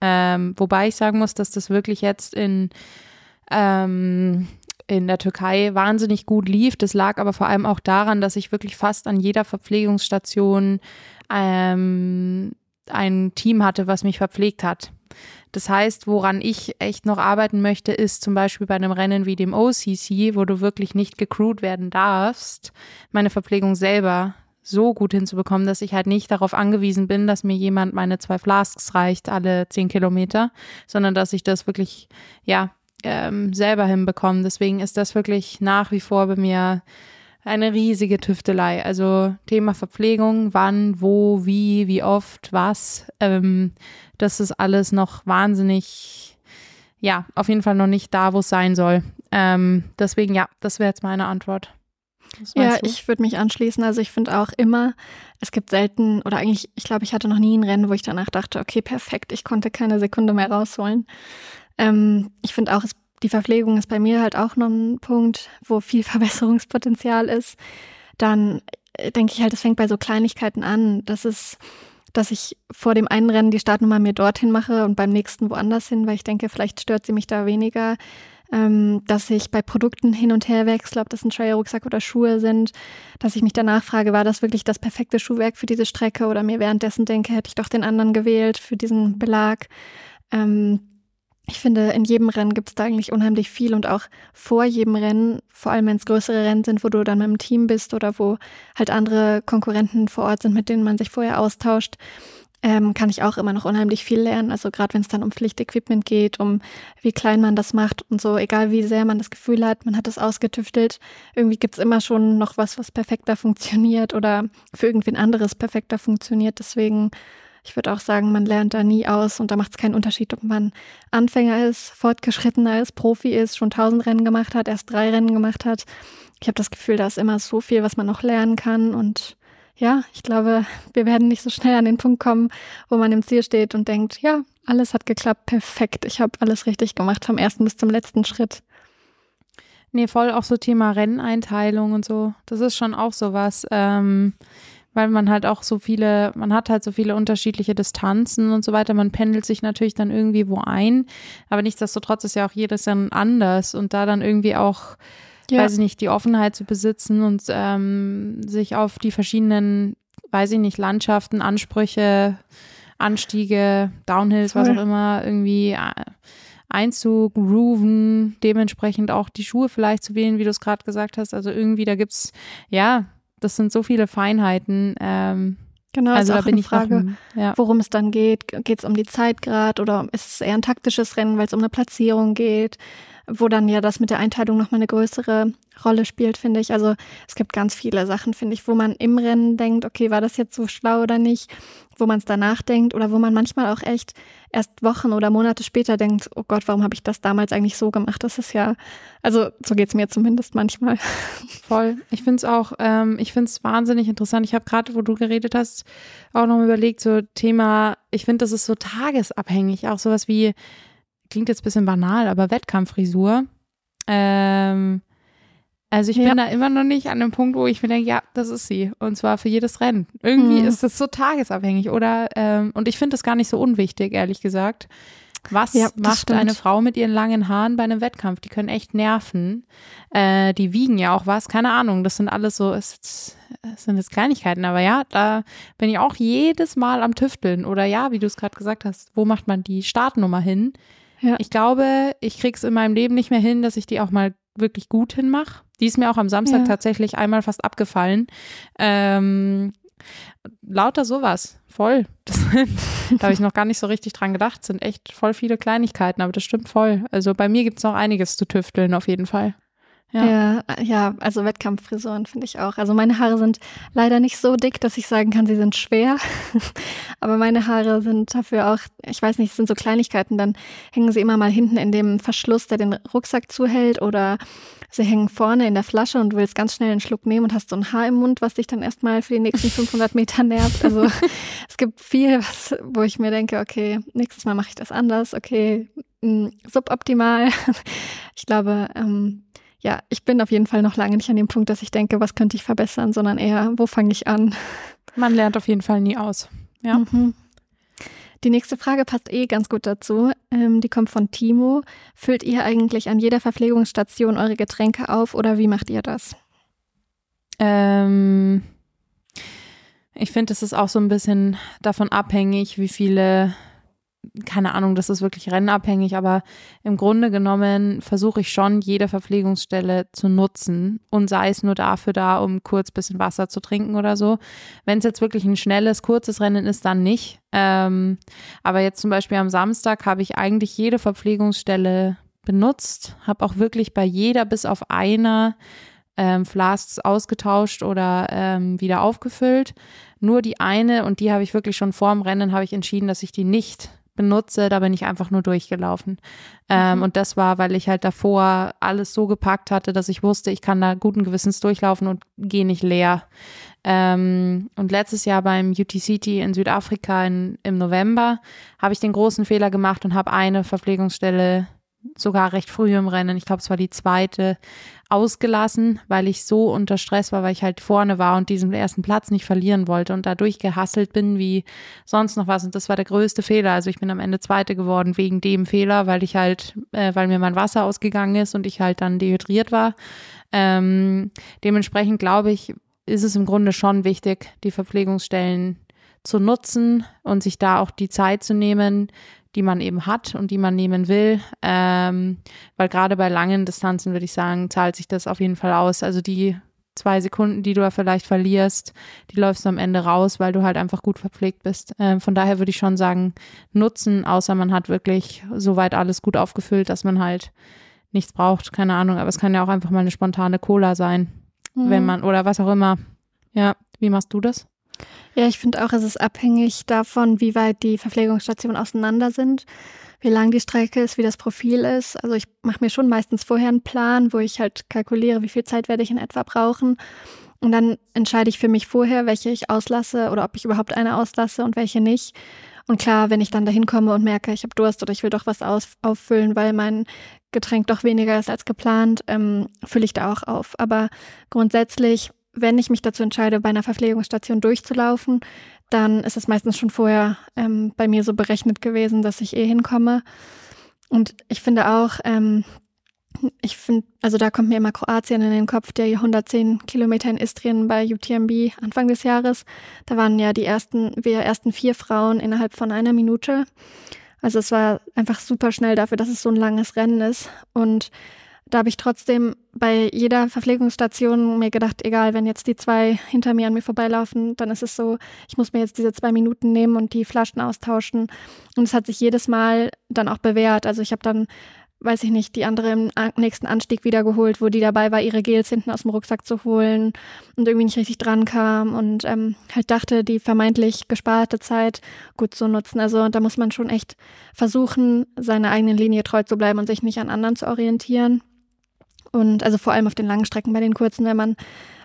Ähm, wobei ich sagen muss, dass das wirklich jetzt in, ähm, in der Türkei wahnsinnig gut lief. Das lag aber vor allem auch daran, dass ich wirklich fast an jeder Verpflegungsstation ähm, ein Team hatte, was mich verpflegt hat. Das heißt, woran ich echt noch arbeiten möchte, ist zum Beispiel bei einem Rennen wie dem OCC, wo du wirklich nicht gecrewt werden darfst, meine Verpflegung selber so gut hinzubekommen, dass ich halt nicht darauf angewiesen bin, dass mir jemand meine zwei Flasks reicht alle zehn Kilometer, sondern dass ich das wirklich, ja, ähm, selber hinbekomme. Deswegen ist das wirklich nach wie vor bei mir eine riesige Tüftelei. Also Thema Verpflegung, wann, wo, wie, wie oft, was. Ähm, das ist alles noch wahnsinnig, ja, auf jeden Fall noch nicht da, wo es sein soll. Ähm, deswegen, ja, das wäre jetzt meine Antwort.
Ja, du? ich würde mich anschließen. Also ich finde auch immer, es gibt selten, oder eigentlich, ich glaube, ich hatte noch nie ein Rennen, wo ich danach dachte, okay, perfekt, ich konnte keine Sekunde mehr rausholen. Ähm, ich finde auch, es, die Verpflegung ist bei mir halt auch noch ein Punkt, wo viel Verbesserungspotenzial ist. Dann äh, denke ich halt, es fängt bei so Kleinigkeiten an. Das ist, dass ich vor dem einen Rennen die Startnummer mir dorthin mache und beim nächsten woanders hin, weil ich denke, vielleicht stört sie mich da weniger ähm, dass ich bei Produkten hin und her wechsle, ob das ein Trail-Rucksack oder Schuhe sind, dass ich mich danach frage, war das wirklich das perfekte Schuhwerk für diese Strecke oder mir währenddessen denke, hätte ich doch den anderen gewählt für diesen Belag. Ähm, ich finde, in jedem Rennen gibt es da eigentlich unheimlich viel und auch vor jedem Rennen, vor allem wenn es größere Rennen sind, wo du dann mit dem Team bist oder wo halt andere Konkurrenten vor Ort sind, mit denen man sich vorher austauscht, ähm, kann ich auch immer noch unheimlich viel lernen. Also gerade wenn es dann um Pflichtequipment geht, um wie klein man das macht und so, egal wie sehr man das Gefühl hat, man hat es ausgetüftelt, irgendwie gibt es immer schon noch was, was perfekter funktioniert oder für irgendwen anderes perfekter funktioniert. Deswegen, ich würde auch sagen, man lernt da nie aus und da macht es keinen Unterschied, ob man Anfänger ist, fortgeschrittener ist, Profi ist, schon tausend Rennen gemacht hat, erst drei Rennen gemacht hat. Ich habe das Gefühl, da ist immer so viel, was man noch lernen kann und ja, ich glaube, wir werden nicht so schnell an den Punkt kommen, wo man im Ziel steht und denkt, ja, alles hat geklappt, perfekt, ich habe alles richtig gemacht, vom ersten bis zum letzten Schritt.
Nee, voll auch so Thema Renneinteilung und so. Das ist schon auch sowas, ähm, weil man halt auch so viele, man hat halt so viele unterschiedliche Distanzen und so weiter. Man pendelt sich natürlich dann irgendwie wo ein, aber nichtsdestotrotz ist ja auch jedes dann anders und da dann irgendwie auch ja. weiß ich nicht, die Offenheit zu besitzen und ähm, sich auf die verschiedenen, weiß ich nicht, Landschaften, Ansprüche, Anstiege, Downhills, Voll. was auch immer, irgendwie äh, einzugrooven, dementsprechend auch die Schuhe vielleicht zu wählen, wie du es gerade gesagt hast. Also irgendwie, da gibt's, ja, das sind so viele Feinheiten. Ähm,
Genau, also ist auch da bin eine Frage, noch, ja. worum es dann geht. Geht es um die Zeit gerade oder ist es eher ein taktisches Rennen, weil es um eine Platzierung geht? Wo dann ja das mit der Einteilung nochmal eine größere Rolle spielt, finde ich. Also es gibt ganz viele Sachen, finde ich, wo man im Rennen denkt, okay, war das jetzt so schlau oder nicht, wo man es danach denkt oder wo man manchmal auch echt erst Wochen oder Monate später denkt, oh Gott, warum habe ich das damals eigentlich so gemacht? Das ist ja, also so geht es mir zumindest manchmal.
Voll. Ich finde es auch, ähm, ich finde es wahnsinnig interessant. Ich habe gerade, wo du geredet hast, auch noch überlegt, so Thema, ich finde, das ist so tagesabhängig, auch sowas wie klingt jetzt ein bisschen banal, aber Wettkampffrisur. Ähm, also ich ja. bin da immer noch nicht an dem Punkt, wo ich mir denke, ja, das ist sie. Und zwar für jedes Rennen. Irgendwie mhm. ist das so tagesabhängig, oder? Ähm, und ich finde das gar nicht so unwichtig, ehrlich gesagt. Was
Ja,
macht
stimmt.
eine Frau mit ihren langen Haaren bei einem Wettkampf? Die können echt nerven. Äh, die wiegen ja auch was, keine Ahnung. Das sind alles so, es, es sind jetzt Kleinigkeiten, aber ja, da bin ich auch jedes Mal am Tüfteln. Oder ja, wie du es gerade gesagt hast, wo macht man die Startnummer hin?
Ja.
Ich glaube, ich krieg's in meinem Leben nicht mehr hin, dass ich die auch mal wirklich gut hinmache. Die ist mir auch am Samstag
Ja.
tatsächlich einmal fast abgefallen. Ähm, lauter sowas, voll. Das da habe ich noch gar nicht so richtig dran gedacht. Sind echt voll viele Kleinigkeiten, aber das stimmt voll. Also bei mir gibt's noch einiges zu tüfteln, auf jeden Fall. Ja.
Ja, ja, also Wettkampffrisuren finde ich auch. Also meine Haare sind leider nicht so dick, dass ich sagen kann, sie sind schwer. Aber meine Haare sind dafür auch, ich weiß nicht, es sind so Kleinigkeiten. Dann hängen sie immer mal hinten in dem Verschluss, der den Rucksack zuhält, oder sie hängen vorne in der Flasche und du willst ganz schnell einen Schluck nehmen und hast so ein Haar im Mund, was dich dann erstmal für die nächsten 500 Meter nervt. Also es gibt viel, was, wo ich mir denke, okay, nächstes Mal mache ich das anders. Okay, mh, suboptimal. Ich glaube, ähm, ja, ich bin auf jeden Fall noch lange nicht an dem Punkt, dass ich denke, was könnte ich verbessern, sondern eher, wo fange ich an?
Man lernt auf jeden Fall nie aus. Ja.
Mhm. Die nächste Frage passt eh ganz gut dazu. Ähm, die kommt von Timo. Füllt ihr eigentlich an jeder Verpflegungsstation eure Getränke auf oder wie macht ihr das?
Ähm, ich finde, es ist auch so ein bisschen davon abhängig, wie viele, keine Ahnung, das ist wirklich rennabhängig, aber im Grunde genommen versuche ich schon, jede Verpflegungsstelle zu nutzen und sei es nur dafür da, um kurz bisschen Wasser zu trinken oder so. Wenn es jetzt wirklich ein schnelles, kurzes Rennen ist, dann nicht. Ähm, aber jetzt zum Beispiel am Samstag habe ich eigentlich jede Verpflegungsstelle benutzt, habe auch wirklich bei jeder bis auf einer ähm, Flasks ausgetauscht oder ähm, wieder aufgefüllt. Nur die eine, und die habe ich wirklich schon vor dem Rennen, habe ich entschieden, dass ich die nicht benutze. Da bin ich einfach nur durchgelaufen. Ähm, Und das war, weil ich halt davor alles so gepackt hatte, dass ich wusste, ich kann da guten Gewissens durchlaufen und gehe nicht leer. Ähm, und letztes Jahr beim UTCT in Südafrika in, im November habe ich den großen Fehler gemacht und habe eine Verpflegungsstelle sogar recht früh im Rennen, ich glaube es war die zweite, ausgelassen, weil ich so unter Stress war, weil ich halt vorne war und diesen ersten Platz nicht verlieren wollte und dadurch gehasselt bin wie sonst noch was. Und das war der größte Fehler. Also ich bin am Ende Zweite geworden wegen dem Fehler, weil ich halt, äh, weil mir mein Wasser ausgegangen ist und ich halt dann dehydriert war. Ähm, dementsprechend glaube ich, ist es im Grunde schon wichtig, die Verpflegungsstellen zu nutzen und sich da auch die Zeit zu nehmen, die man eben hat und die man nehmen will. Ähm, weil gerade bei langen Distanzen würde ich sagen, zahlt sich das auf jeden Fall aus. Also die zwei Sekunden, die du da vielleicht verlierst, die läufst du am Ende raus, weil du halt einfach gut verpflegt bist. Ähm, von daher würde ich schon sagen, nutzen, außer man hat wirklich soweit alles gut aufgefüllt, dass man halt nichts braucht, keine Ahnung, aber es kann ja auch einfach mal eine spontane Cola sein, wenn man oder was auch immer. Ja, wie machst du das?
Ja, ich finde auch, es ist abhängig davon, wie weit die Verpflegungsstationen auseinander sind, wie lang die Strecke ist, wie das Profil ist. Also ich mache mir schon meistens vorher einen Plan, wo ich halt kalkuliere, wie viel Zeit werde ich in etwa brauchen. Und dann entscheide ich für mich vorher, welche ich auslasse oder ob ich überhaupt eine auslasse und welche nicht. Und klar, wenn ich dann dahin komme und merke, ich habe Durst oder ich will doch was aus, auffüllen, weil mein Getränk doch weniger ist als geplant, ähm, fülle ich da auch auf. Aber grundsätzlich wenn ich mich dazu entscheide, bei einer Verpflegungsstation durchzulaufen, dann ist es meistens schon vorher ähm, bei mir so berechnet gewesen, dass ich eh hinkomme. Und ich finde auch, ähm, ich finde, also da kommt mir immer Kroatien in den Kopf, der 110 Kilometer in Istrien bei UTMB Anfang des Jahres. Da waren ja die ersten, wir ersten vier Frauen innerhalb von einer Minute. Also es war einfach super schnell dafür, dass es so ein langes Rennen ist. Und da habe ich trotzdem bei jeder Verpflegungsstation mir gedacht, egal, wenn jetzt die zwei hinter mir an mir vorbeilaufen, dann ist es so, ich muss mir jetzt diese zwei Minuten nehmen und die Flaschen austauschen. Und es hat sich jedes Mal dann auch bewährt. Also ich habe dann, weiß ich nicht, die andere im nächsten Anstieg wiedergeholt, wo die dabei war, ihre Gels hinten aus dem Rucksack zu holen und irgendwie nicht richtig dran kam und ähm, halt dachte, die vermeintlich gesparte Zeit gut zu nutzen. Also da muss man schon echt versuchen, seiner eigenen Linie treu zu bleiben und sich nicht an anderen zu orientieren. Und also vor allem auf den langen Strecken, bei den kurzen, wenn man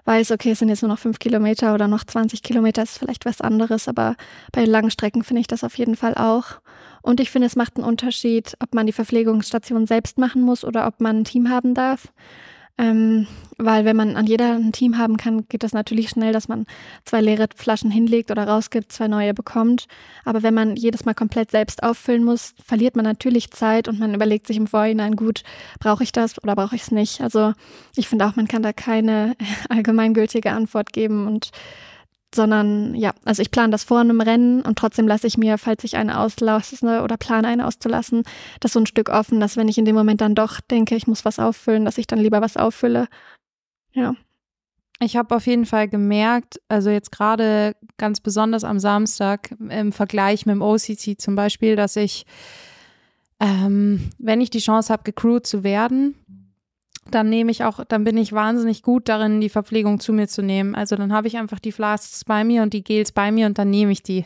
weiß, okay, es sind jetzt nur noch fünf Kilometer oder noch 20 Kilometer, ist vielleicht was anderes, aber bei langen Strecken finde ich das auf jeden Fall auch. Und ich finde, es macht einen Unterschied, ob man die Verpflegungsstation selbst machen muss oder ob man ein Team haben darf. Ähm, weil wenn man an jeder ein Team haben kann, geht das natürlich schnell, dass man zwei leere Flaschen hinlegt oder rausgibt, zwei neue bekommt. Aber wenn man jedes Mal komplett selbst auffüllen muss, verliert man natürlich Zeit und man überlegt sich im Vorhinein, gut, brauche ich das oder brauche ich es nicht? Also ich finde auch, man kann da keine allgemeingültige Antwort geben und sondern ja, also ich plane das vor einem Rennen und trotzdem lasse ich mir, falls ich eine auslasse oder plane eine auszulassen, das so ein Stück offen, dass wenn ich in dem Moment dann doch denke, ich muss was auffüllen, dass ich dann lieber was auffülle. Ja.
Ich habe auf jeden Fall gemerkt, also jetzt gerade ganz besonders am Samstag im Vergleich mit dem OCC zum Beispiel, dass ich, ähm, wenn ich die Chance habe, gecrewed zu werden, dann nehme ich auch, dann bin ich wahnsinnig gut darin, die Verpflegung zu mir zu nehmen. Also dann habe ich einfach die Flasks bei mir und die Gels bei mir und dann nehme ich die.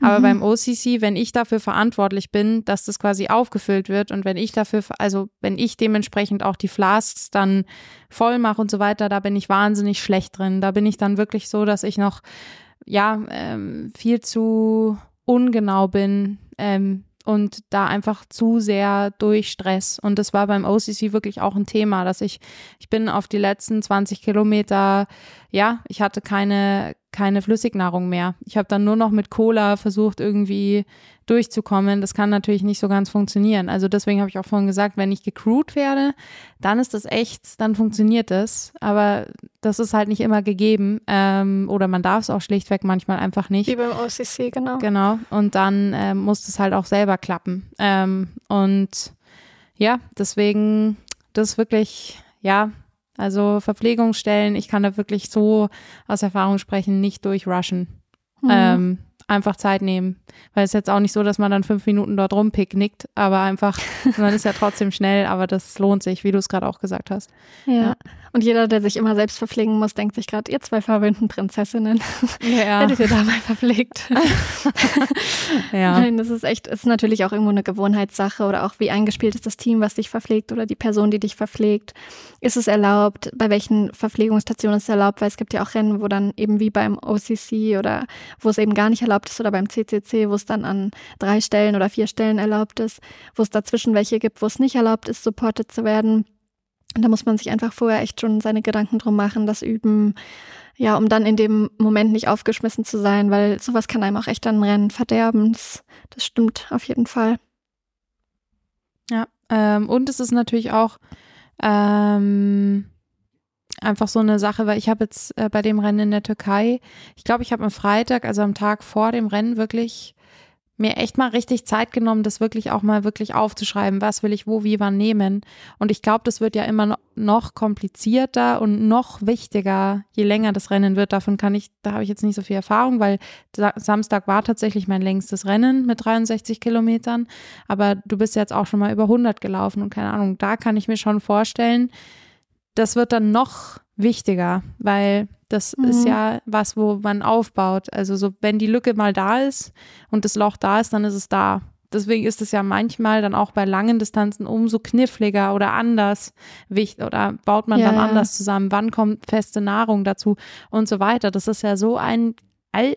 Aber mhm. beim OCC, wenn ich dafür verantwortlich bin, dass das quasi aufgefüllt wird und wenn ich dafür, also wenn ich dementsprechend auch die Flasks dann voll mache und so weiter, da bin ich wahnsinnig schlecht drin. Da bin ich dann wirklich so, dass ich noch, ja, ähm, viel zu ungenau bin, ähm, und da einfach zu sehr durch Stress. Und das war beim OCC wirklich auch ein Thema, dass ich, ich bin auf die letzten 20 Kilometer, ja, ich hatte keine, keine Flüssignahrung mehr. Ich habe dann nur noch mit Cola versucht, irgendwie durchzukommen. Das kann natürlich nicht so ganz funktionieren. Also deswegen habe ich auch vorhin gesagt, wenn ich gecrewt werde, dann ist das echt, dann funktioniert das. Aber das ist halt nicht immer gegeben. Ähm, oder man darf es auch schlichtweg manchmal einfach nicht.
Wie beim OCC, genau.
Genau. Und dann äh, muss es halt auch selber klappen. Ähm, und ja, deswegen, das ist wirklich, ja, also Verpflegungsstellen, ich kann da wirklich so aus Erfahrung sprechen, nicht durchrushen. Mhm. Ähm, einfach Zeit nehmen. Weil es ist jetzt auch nicht so, dass man dann fünf Minuten dort rumpicknickt, aber einfach, man ist ja trotzdem schnell, aber das lohnt sich, wie du es gerade auch gesagt hast.
Ja. ja. Und jeder, der sich immer selbst verpflegen muss, denkt sich gerade, ihr zwei verwöhnten Prinzessinnen, ja. hättet ihr da mal verpflegt. ja. Nein, das ist echt, ist natürlich auch irgendwo eine Gewohnheitssache oder auch wie eingespielt ist das Team, was dich verpflegt oder die Person, die dich verpflegt. Ist es erlaubt? Bei welchen Verpflegungsstationen ist es erlaubt? Weil es gibt ja auch Rennen, wo dann eben wie beim OCC oder wo es eben gar nicht erlaubt ist oder beim CCC, wo es dann an drei Stellen oder vier Stellen erlaubt ist, wo es dazwischen welche gibt, wo es nicht erlaubt ist, supported zu werden. Und da muss man sich einfach vorher echt schon seine Gedanken drum machen, das üben, ja, um dann in dem Moment nicht aufgeschmissen zu sein, weil sowas kann einem auch echt dann Rennen verderben. Das, das stimmt auf jeden Fall.
Ja, ähm, und es ist natürlich auch ähm, einfach so eine Sache, weil ich habe jetzt äh, bei dem Rennen in der Türkei, ich glaube, ich habe am Freitag, also am Tag vor dem Rennen, wirklich mir echt mal richtig Zeit genommen, das wirklich auch mal wirklich aufzuschreiben, was will ich wo, wie, wann nehmen. Und ich glaube, das wird ja immer noch komplizierter und noch wichtiger, je länger das Rennen wird. Davon kann ich, da habe ich jetzt nicht so viel Erfahrung, weil Samstag war tatsächlich mein längstes Rennen mit 63 Kilometern. Aber du bist jetzt auch schon mal über 100 gelaufen und keine Ahnung, da kann ich mir schon vorstellen, das wird dann noch wichtiger, weil das mhm. ist ja was, wo man aufbaut. Also so, wenn die Lücke mal da ist und das Loch da ist, dann ist es da. Deswegen ist es ja manchmal dann auch bei langen Distanzen umso kniffliger oder anders wichtig oder baut man ja, dann anders zusammen. Wann kommt feste Nahrung dazu und so weiter. Das ist ja so ein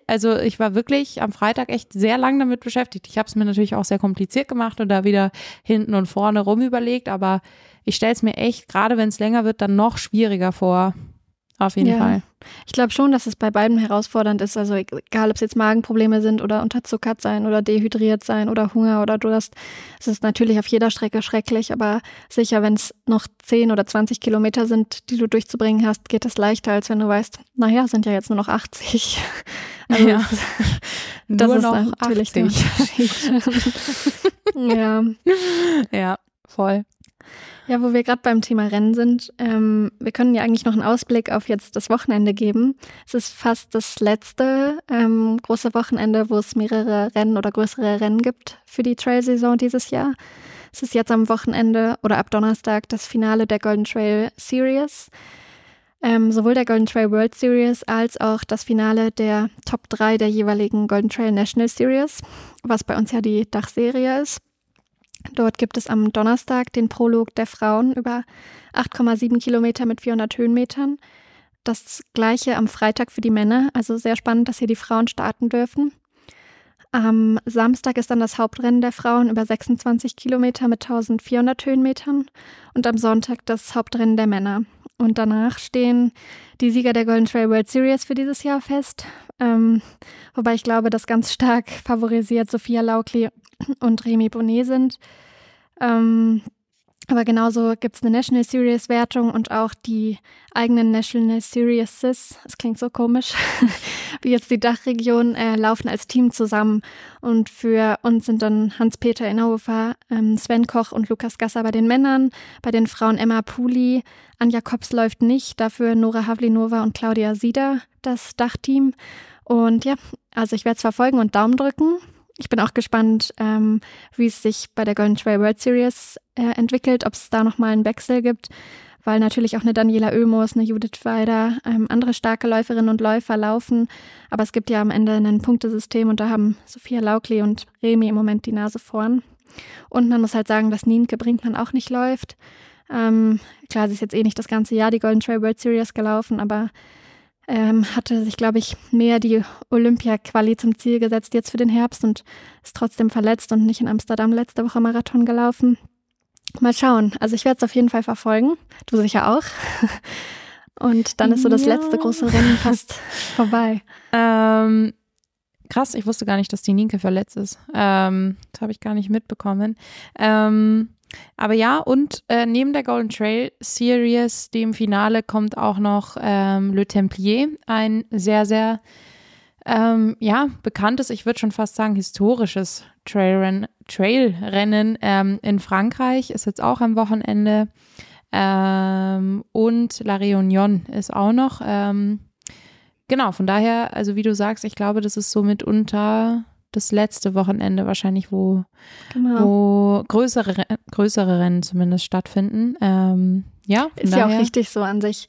also ich war wirklich am Freitag echt sehr lang damit beschäftigt. Ich habe es mir natürlich auch sehr kompliziert gemacht und da wieder hinten und vorne rum überlegt, aber ich stelle es mir echt, gerade wenn es länger wird, dann noch schwieriger vor. Auf jeden ja. Fall.
Ich glaube schon, dass es bei beiden herausfordernd ist. Also egal, ob es jetzt Magenprobleme sind oder unterzuckert sein oder dehydriert sein oder Hunger oder Durst. Es ist natürlich auf jeder Strecke schrecklich, aber sicher, wenn es noch 10 oder 20 Kilometer sind, die du durchzubringen hast, geht es leichter, als wenn du weißt, naja, sind ja jetzt nur noch 80.
Also ja. das nur ist noch natürlich 80.
ja.
Ja, voll.
Ja, wo wir gerade beim Thema Rennen sind, ähm, wir können ja eigentlich noch einen Ausblick auf jetzt das Wochenende geben. Es ist fast das letzte ähm, große Wochenende, wo es mehrere Rennen oder größere Rennen gibt für die Trail-Saison dieses Jahr. Es ist jetzt am Wochenende oder ab Donnerstag das Finale der Golden Trail Series. Ähm, sowohl der Golden Trail World Series als auch das Finale der Top 3 der jeweiligen Golden Trail National Series, was bei uns ja die Dachserie ist. Dort gibt es am Donnerstag den Prolog der Frauen über 8,7 Kilometer mit 400 Höhenmetern. Das gleiche am Freitag für die Männer. Also sehr spannend, dass hier die Frauen starten dürfen. Am Samstag ist dann das Hauptrennen der Frauen über 26 Kilometer mit 1400 Höhenmetern und am Sonntag das Hauptrennen der Männer. Und danach stehen die Sieger der Golden Trail World Series für dieses Jahr fest. Ähm, wobei ich glaube, dass ganz stark favorisiert Sophia Laukli und Remy Bonnet sind. Ähm, aber genauso gibt es eine National Series Wertung und auch die eigenen National Series, es klingt so komisch, wie jetzt die Dachregion, äh, laufen als Team zusammen. Und für uns sind dann Hans-Peter Inhofer, ähm, Sven Koch und Lukas Gasser bei den Männern, bei den Frauen Emma Puli, Anja Kops läuft nicht, dafür Nora Havlinova und Claudia Sieder das Dachteam. Und ja, also ich werde es verfolgen und Daumen drücken ich bin auch gespannt, ähm, wie es sich bei der Golden Trail World Series äh, entwickelt, ob es da nochmal einen Wechsel gibt, weil natürlich auch eine Daniela Oemus, eine Judith Weider, ähm, andere starke Läuferinnen und Läufer laufen. Aber es gibt ja am Ende ein Punktesystem und da haben Sophia Laukli und Remi im Moment die Nase vorn. Und man muss halt sagen, dass Nienke Brinkmann auch nicht läuft. Ähm, klar, sie ist jetzt eh nicht das ganze Jahr die Golden Trail World Series gelaufen, aber ähm, hatte sich, glaube ich, mehr die Olympia-Quali zum Ziel gesetzt jetzt für den Herbst und ist trotzdem verletzt und nicht in Amsterdam letzte Woche Marathon gelaufen. Mal schauen. Also ich werde es auf jeden Fall verfolgen. Du sicher auch. Und dann ist so das ja. letzte große Rennen fast vorbei.
Ähm, krass, ich wusste gar nicht, dass die Nienke verletzt ist. Ähm, das habe ich gar nicht mitbekommen. Ähm, aber ja, und äh, neben der Golden Trail Series, dem Finale, kommt auch noch ähm, Le Templier, ein sehr, sehr, ähm, ja, bekanntes, ich würde schon fast sagen, historisches Trailrennen Trail ähm, in Frankreich, ist jetzt auch am Wochenende. Ähm, und La Réunion ist auch noch. Ähm, genau, von daher, also wie du sagst, ich glaube, das ist so mitunter das letzte Wochenende wahrscheinlich, wo, genau. wo größere, größere Rennen zumindest stattfinden. Ähm, ja,
ist daher. ja auch richtig so an sich.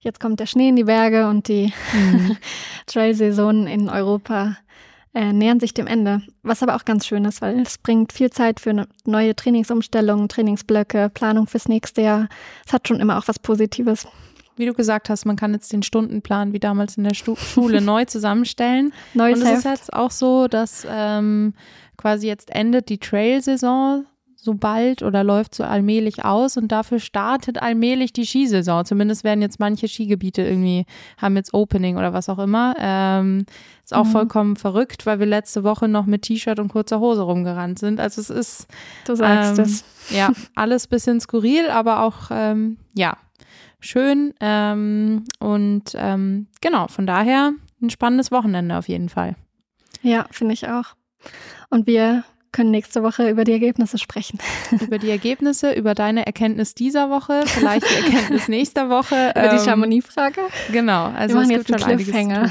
Jetzt kommt der Schnee in die Berge und die mhm. Trail-Saisonen in Europa äh, nähern sich dem Ende. Was aber auch ganz schön ist, weil es bringt viel Zeit für eine neue Trainingsumstellungen, Trainingsblöcke, Planung fürs nächste Jahr. Es hat schon immer auch was Positives
wie du gesagt hast, man kann jetzt den Stundenplan wie damals in der Stu Schule neu zusammenstellen.
Neues
Und es ist jetzt auch so, dass ähm, quasi jetzt endet die Trail-Saison so bald oder läuft so allmählich aus und dafür startet allmählich die Skisaison. Zumindest werden jetzt manche Skigebiete irgendwie, haben jetzt Opening oder was auch immer. Ähm, ist auch mhm. vollkommen verrückt, weil wir letzte Woche noch mit T-Shirt und kurzer Hose rumgerannt sind. Also es ist.
Du sagst ähm, es.
Ja, alles bisschen skurril, aber auch, ähm, ja, schön. Ähm, und ähm, genau, von daher ein spannendes Wochenende auf jeden Fall.
Ja, finde ich auch. Und wir können nächste Woche über die Ergebnisse sprechen.
Über die Ergebnisse, über deine Erkenntnis dieser Woche, vielleicht die Erkenntnis nächster Woche.
Über ähm, die Chamonix-Frage.
Genau, also
Wir machen es jetzt gibt einen
Cliffhanger.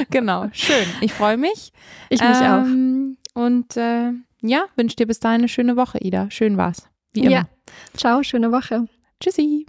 genau, schön. Ich freue mich.
Ich mich ähm,
auch. Und äh, ja, wünsche dir bis dahin eine schöne Woche, Ida. Schön war's. Wie immer. Ja.
Ciao, schöne Woche.
Tschüssi.